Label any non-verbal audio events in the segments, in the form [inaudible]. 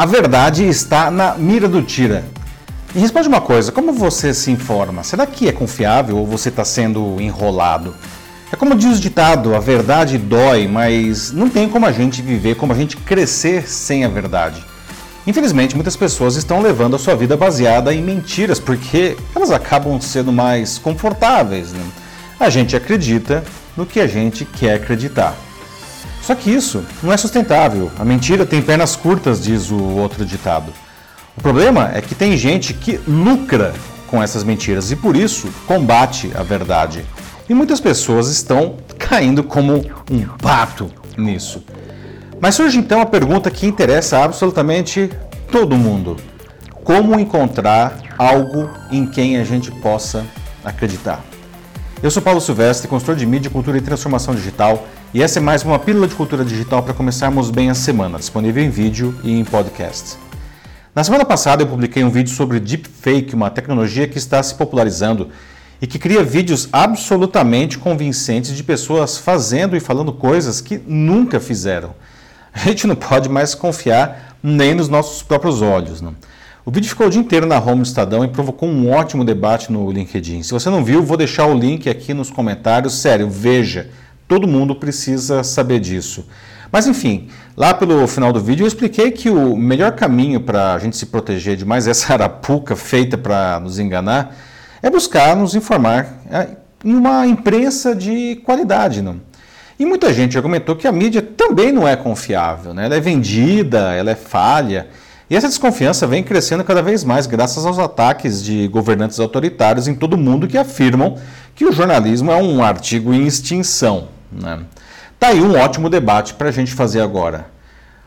A verdade está na mira do tira. E responde uma coisa: como você se informa? Será que é confiável ou você está sendo enrolado? É como diz o ditado: a verdade dói, mas não tem como a gente viver, como a gente crescer sem a verdade. Infelizmente, muitas pessoas estão levando a sua vida baseada em mentiras porque elas acabam sendo mais confortáveis. Né? A gente acredita no que a gente quer acreditar. Só que isso não é sustentável. A mentira tem pernas curtas, diz o outro ditado. O problema é que tem gente que lucra com essas mentiras e por isso combate a verdade. E muitas pessoas estão caindo como um pato nisso. Mas surge então a pergunta que interessa absolutamente todo mundo: como encontrar algo em quem a gente possa acreditar? Eu sou Paulo Silvestre, consultor de mídia, cultura e transformação digital, e essa é mais uma pílula de cultura digital para começarmos bem a semana, disponível em vídeo e em podcast. Na semana passada eu publiquei um vídeo sobre deepfake, uma tecnologia que está se popularizando e que cria vídeos absolutamente convincentes de pessoas fazendo e falando coisas que nunca fizeram. A gente não pode mais confiar nem nos nossos próprios olhos. Não? O vídeo ficou o dia inteiro na home do Estadão e provocou um ótimo debate no LinkedIn. Se você não viu, vou deixar o link aqui nos comentários. Sério, veja, todo mundo precisa saber disso. Mas enfim, lá pelo final do vídeo eu expliquei que o melhor caminho para a gente se proteger de mais essa arapuca feita para nos enganar é buscar nos informar é, em uma imprensa de qualidade. Não? E muita gente argumentou que a mídia também não é confiável, né? ela é vendida, ela é falha. E essa desconfiança vem crescendo cada vez mais graças aos ataques de governantes autoritários em todo o mundo que afirmam que o jornalismo é um artigo em extinção. Né? Tá aí um ótimo debate para a gente fazer agora.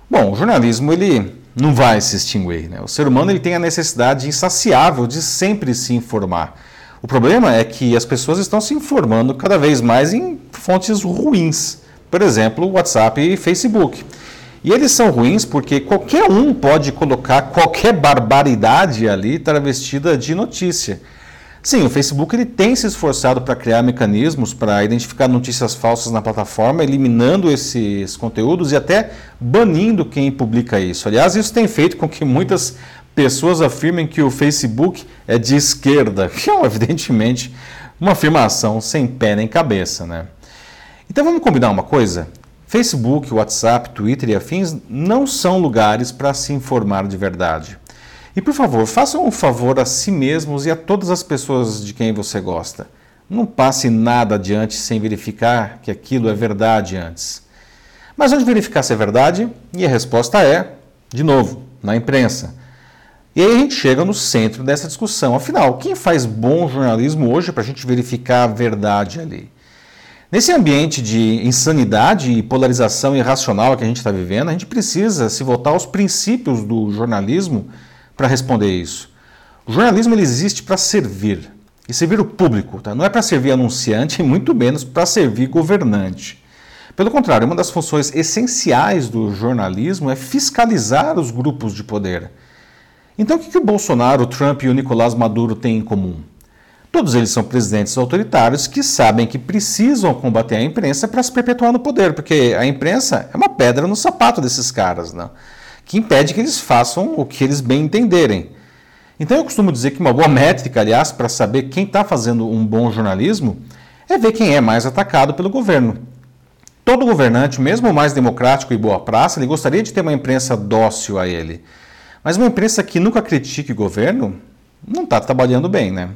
Bom, o jornalismo ele não vai se extinguir. Né? O ser humano ele tem a necessidade insaciável de sempre se informar. O problema é que as pessoas estão se informando cada vez mais em fontes ruins. Por exemplo, WhatsApp e Facebook. E eles são ruins porque qualquer um pode colocar qualquer barbaridade ali travestida de notícia. Sim, o Facebook ele tem se esforçado para criar mecanismos para identificar notícias falsas na plataforma, eliminando esses conteúdos e até banindo quem publica isso. Aliás, isso tem feito com que muitas pessoas afirmem que o Facebook é de esquerda, que é evidentemente uma afirmação sem pé nem cabeça, né? Então vamos combinar uma coisa? Facebook, WhatsApp, Twitter e afins não são lugares para se informar de verdade. E por favor, façam um favor a si mesmos e a todas as pessoas de quem você gosta. Não passe nada adiante sem verificar que aquilo é verdade antes. Mas onde verificar se é verdade? E a resposta é, de novo, na imprensa. E aí a gente chega no centro dessa discussão. Afinal, quem faz bom jornalismo hoje para a gente verificar a verdade ali? Nesse ambiente de insanidade e polarização irracional que a gente está vivendo, a gente precisa se voltar aos princípios do jornalismo para responder isso. O jornalismo ele existe para servir e servir o público, tá? não é para servir anunciante [laughs] e muito menos para servir governante. Pelo contrário, uma das funções essenciais do jornalismo é fiscalizar os grupos de poder. Então, o que, que o Bolsonaro, o Trump e o Nicolás Maduro têm em comum? Todos eles são presidentes autoritários que sabem que precisam combater a imprensa para se perpetuar no poder, porque a imprensa é uma pedra no sapato desses caras, né? que impede que eles façam o que eles bem entenderem. Então eu costumo dizer que uma boa métrica, aliás, para saber quem está fazendo um bom jornalismo é ver quem é mais atacado pelo governo. Todo governante, mesmo o mais democrático e boa praça, ele gostaria de ter uma imprensa dócil a ele. Mas uma imprensa que nunca critique o governo não está trabalhando bem, né?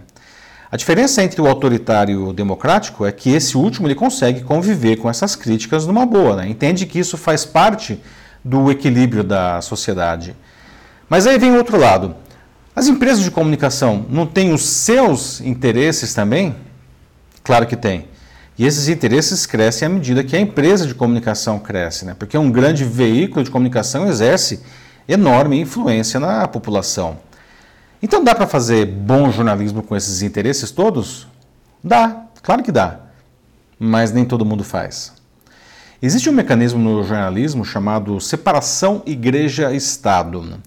A diferença entre o autoritário e o democrático é que esse último ele consegue conviver com essas críticas numa boa, né? entende que isso faz parte do equilíbrio da sociedade. Mas aí vem o outro lado. As empresas de comunicação não têm os seus interesses também? Claro que tem. E esses interesses crescem à medida que a empresa de comunicação cresce, né? porque um grande veículo de comunicação exerce enorme influência na população. Então dá para fazer bom jornalismo com esses interesses todos? Dá, claro que dá. Mas nem todo mundo faz. Existe um mecanismo no jornalismo chamado separação igreja-estado.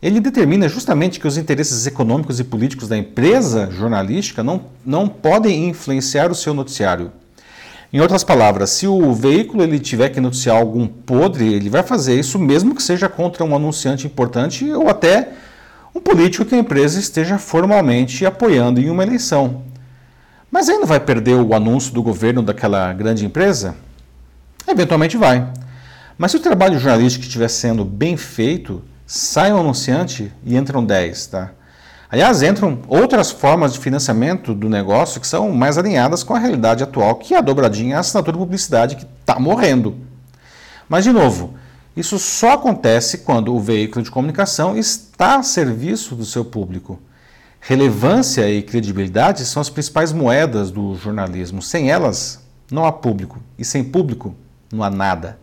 Ele determina justamente que os interesses econômicos e políticos da empresa jornalística não, não podem influenciar o seu noticiário. Em outras palavras, se o veículo ele tiver que noticiar algum podre, ele vai fazer isso mesmo que seja contra um anunciante importante ou até um político que a empresa esteja formalmente apoiando em uma eleição. Mas ainda vai perder o anúncio do governo daquela grande empresa? Eventualmente vai. Mas se o trabalho jornalístico estiver sendo bem feito, sai um anunciante e entram 10, tá? Aliás, entram outras formas de financiamento do negócio que são mais alinhadas com a realidade atual, que é a dobradinha a assinatura de publicidade que está morrendo. Mas, de novo, isso só acontece quando o veículo de comunicação está a serviço do seu público. Relevância e credibilidade são as principais moedas do jornalismo. Sem elas, não há público. E sem público, não há nada.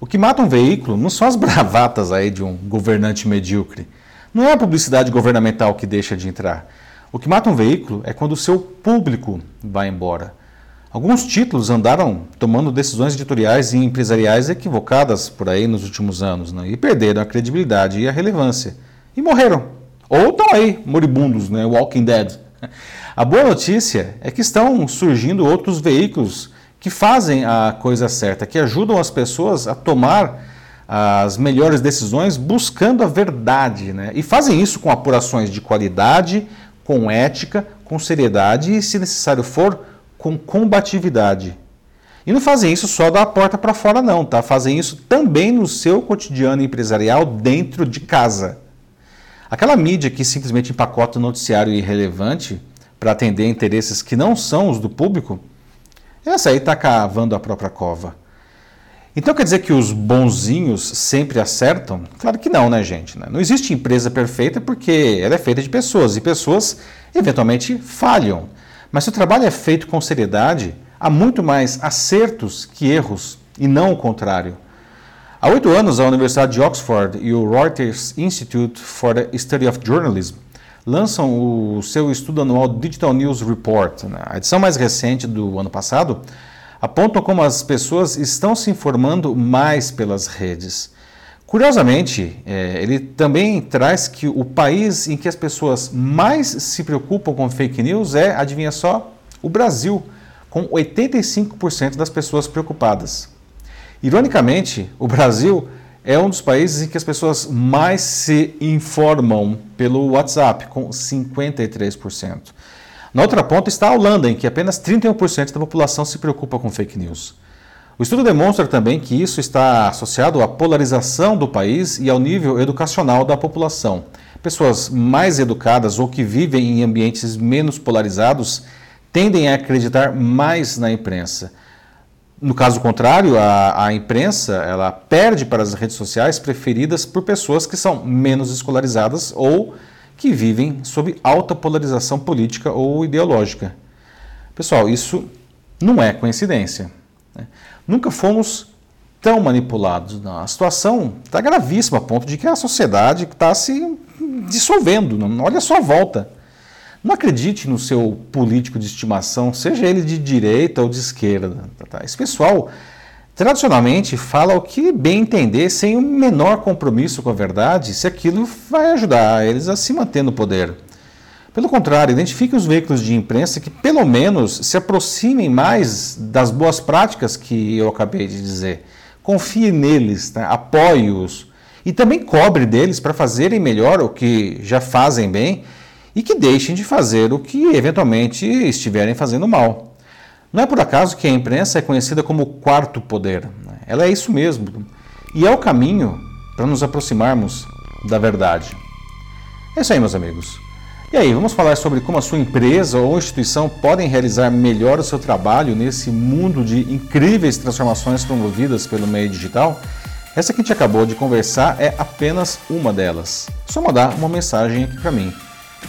O que mata um veículo não são as bravatas aí de um governante medíocre não é a publicidade governamental que deixa de entrar. O que mata um veículo é quando o seu público vai embora. Alguns títulos andaram tomando decisões editoriais e empresariais equivocadas por aí nos últimos anos né? e perderam a credibilidade e a relevância. E morreram. Ou estão aí, moribundos, né? Walking Dead. A boa notícia é que estão surgindo outros veículos que fazem a coisa certa, que ajudam as pessoas a tomar as melhores decisões buscando a verdade. Né? E fazem isso com apurações de qualidade, com ética, com seriedade e, se necessário for, com combatividade. E não fazem isso só da porta para fora, não, tá? Fazem isso também no seu cotidiano empresarial dentro de casa. Aquela mídia que simplesmente empacota o noticiário irrelevante para atender interesses que não são os do público, essa aí está cavando a própria cova. Então quer dizer que os bonzinhos sempre acertam? Claro que não, né, gente? Né? Não existe empresa perfeita porque ela é feita de pessoas e pessoas eventualmente falham. Mas se o trabalho é feito com seriedade, há muito mais acertos que erros e não o contrário. Há oito anos, a Universidade de Oxford e o Reuters Institute for the Study of Journalism lançam o seu estudo anual Digital News Report. Né? A edição mais recente do ano passado apontam como as pessoas estão se informando mais pelas redes. Curiosamente, é, ele também traz que o país em que as pessoas mais se preocupam com fake news é, adivinha só, o Brasil, com 85% das pessoas preocupadas. Ironicamente, o Brasil é um dos países em que as pessoas mais se informam pelo WhatsApp, com 53%. Na outra ponta está a Holanda, em que apenas 31% da população se preocupa com fake news. O estudo demonstra também que isso está associado à polarização do país e ao nível educacional da população. Pessoas mais educadas ou que vivem em ambientes menos polarizados tendem a acreditar mais na imprensa. No caso contrário, a, a, imprensa ela perde para as redes sociais preferidas por pessoas que são menos escolarizadas ou que vivem sob alta polarização política ou ideológica. Pessoal, isso não é coincidência. Né? Nunca fomos tão manipulados. A situação está gravíssima a ponto de que a sociedade está se dissolvendo. Olha só a volta. Não acredite no seu político de estimação, seja ele de direita ou de esquerda. Tá? Esse pessoal tradicionalmente fala o que bem entender, sem o menor compromisso com a verdade, se aquilo vai ajudar eles a se manter no poder. Pelo contrário, identifique os veículos de imprensa que pelo menos se aproximem mais das boas práticas que eu acabei de dizer. Confie neles, né? apoie-os e também cobre deles para fazerem melhor o que já fazem bem e que deixem de fazer o que eventualmente estiverem fazendo mal. Não é por acaso que a imprensa é conhecida como o quarto poder. Né? Ela é isso mesmo. E é o caminho para nos aproximarmos da verdade. É isso aí, meus amigos. E aí, vamos falar sobre como a sua empresa ou instituição podem realizar melhor o seu trabalho nesse mundo de incríveis transformações promovidas pelo meio digital? Essa que a gente acabou de conversar é apenas uma delas. Só mandar uma mensagem aqui para mim.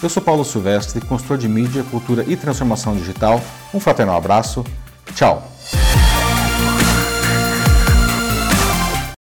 Eu sou Paulo Silvestre, consultor de mídia, cultura e transformação digital. Um fraternal abraço. Tchau!